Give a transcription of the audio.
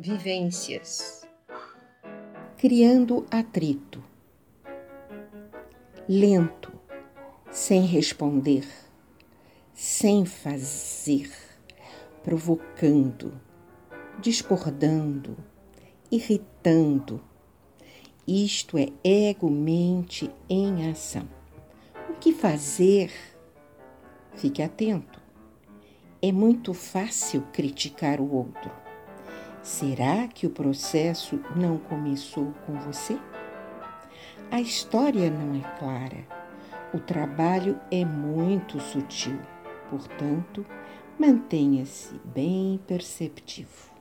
vivências, criando atrito, lento, sem responder, sem fazer, provocando, discordando, irritando. Isto é ego-mente em ação. O que fazer? Fique atento. É muito fácil criticar o outro Será que o processo não começou com você? A história não é clara. O trabalho é muito sutil. Portanto, mantenha-se bem perceptivo.